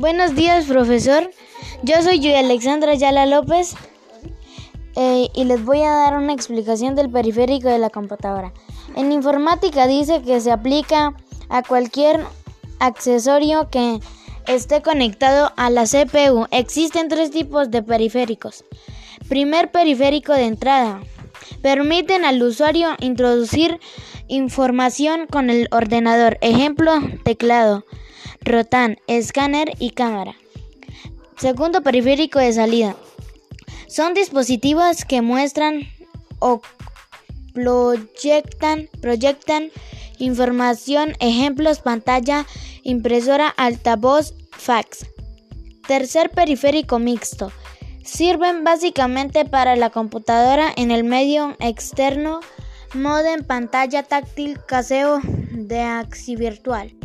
Buenos días, profesor. Yo soy Julia Alexandra Yala López eh, y les voy a dar una explicación del periférico de la computadora. En informática dice que se aplica a cualquier accesorio que esté conectado a la CPU. Existen tres tipos de periféricos. Primer periférico de entrada. Permiten al usuario introducir información con el ordenador. Ejemplo, teclado, rotán, escáner y cámara. Segundo periférico de salida. Son dispositivos que muestran o proyectan, proyectan información, ejemplos, pantalla, impresora, altavoz, fax. Tercer periférico mixto. Sirven básicamente para la computadora en el medio externo, modem, pantalla táctil, caseo de axi virtual.